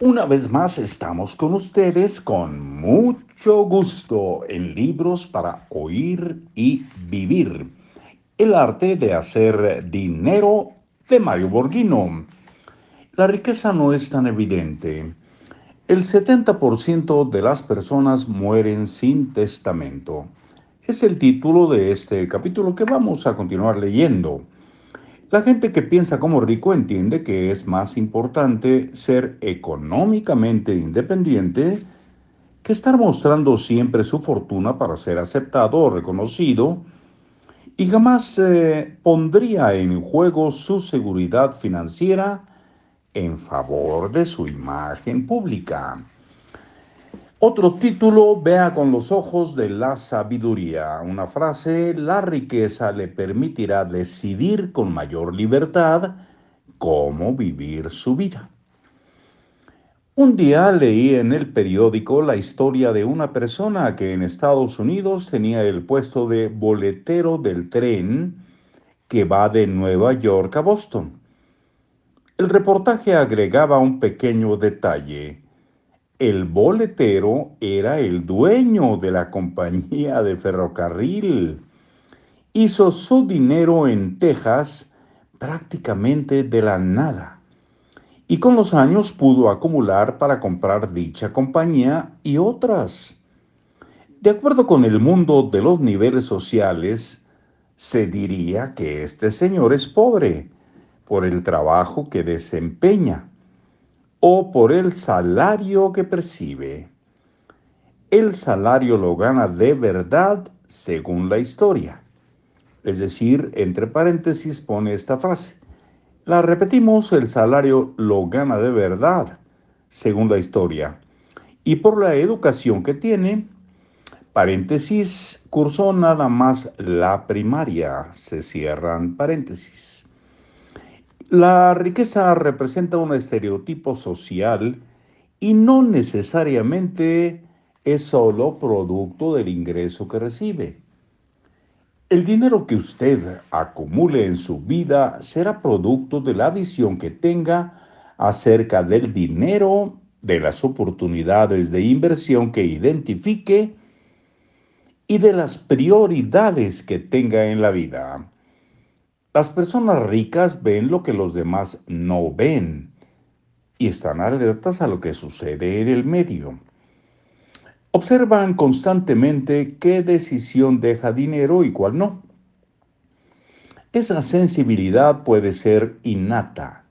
Una vez más estamos con ustedes con mucho gusto en Libros para Oír y Vivir. El arte de hacer dinero de Mario Borghino. La riqueza no es tan evidente. El 70% de las personas mueren sin testamento. Es el título de este capítulo que vamos a continuar leyendo. La gente que piensa como rico entiende que es más importante ser económicamente independiente que estar mostrando siempre su fortuna para ser aceptado o reconocido y jamás eh, pondría en juego su seguridad financiera en favor de su imagen pública. Otro título, vea con los ojos de la sabiduría. Una frase, la riqueza le permitirá decidir con mayor libertad cómo vivir su vida. Un día leí en el periódico la historia de una persona que en Estados Unidos tenía el puesto de boletero del tren que va de Nueva York a Boston. El reportaje agregaba un pequeño detalle el boletero era el dueño de la compañía de ferrocarril. Hizo su dinero en Texas prácticamente de la nada y con los años pudo acumular para comprar dicha compañía y otras. De acuerdo con el mundo de los niveles sociales, se diría que este señor es pobre por el trabajo que desempeña o por el salario que percibe. El salario lo gana de verdad según la historia. Es decir, entre paréntesis pone esta frase. La repetimos, el salario lo gana de verdad según la historia. Y por la educación que tiene, paréntesis, cursó nada más la primaria, se cierran paréntesis. La riqueza representa un estereotipo social y no necesariamente es solo producto del ingreso que recibe. El dinero que usted acumule en su vida será producto de la visión que tenga acerca del dinero, de las oportunidades de inversión que identifique y de las prioridades que tenga en la vida. Las personas ricas ven lo que los demás no ven y están alertas a lo que sucede en el medio. Observan constantemente qué decisión deja dinero y cuál no. Esa sensibilidad puede ser innata,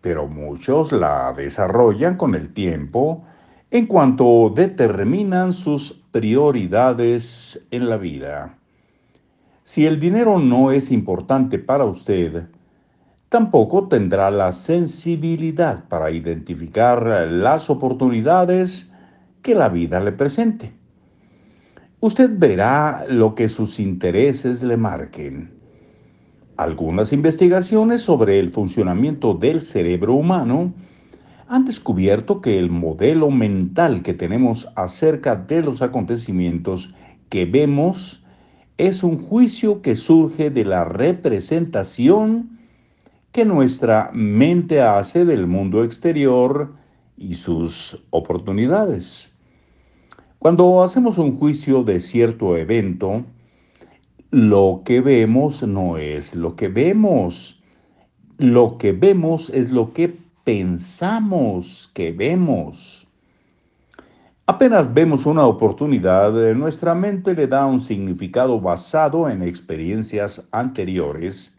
pero muchos la desarrollan con el tiempo en cuanto determinan sus prioridades en la vida. Si el dinero no es importante para usted, tampoco tendrá la sensibilidad para identificar las oportunidades que la vida le presente. Usted verá lo que sus intereses le marquen. Algunas investigaciones sobre el funcionamiento del cerebro humano han descubierto que el modelo mental que tenemos acerca de los acontecimientos que vemos es un juicio que surge de la representación que nuestra mente hace del mundo exterior y sus oportunidades. Cuando hacemos un juicio de cierto evento, lo que vemos no es lo que vemos. Lo que vemos es lo que pensamos que vemos. Apenas vemos una oportunidad, eh, nuestra mente le da un significado basado en experiencias anteriores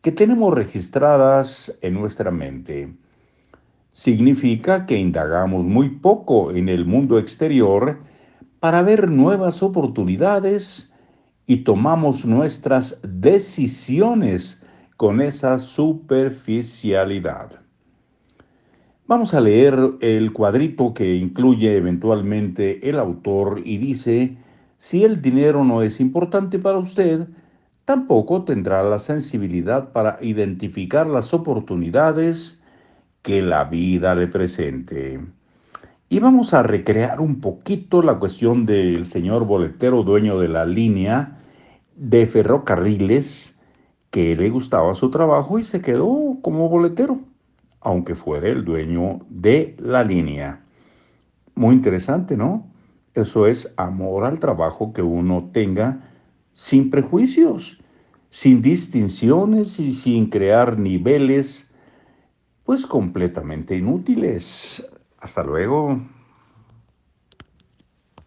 que tenemos registradas en nuestra mente. Significa que indagamos muy poco en el mundo exterior para ver nuevas oportunidades y tomamos nuestras decisiones con esa superficialidad. Vamos a leer el cuadrito que incluye eventualmente el autor y dice, si el dinero no es importante para usted, tampoco tendrá la sensibilidad para identificar las oportunidades que la vida le presente. Y vamos a recrear un poquito la cuestión del señor boletero dueño de la línea de ferrocarriles que le gustaba su trabajo y se quedó como boletero aunque fuera el dueño de la línea. Muy interesante, ¿no? Eso es amor al trabajo que uno tenga sin prejuicios, sin distinciones y sin crear niveles, pues completamente inútiles. Hasta luego.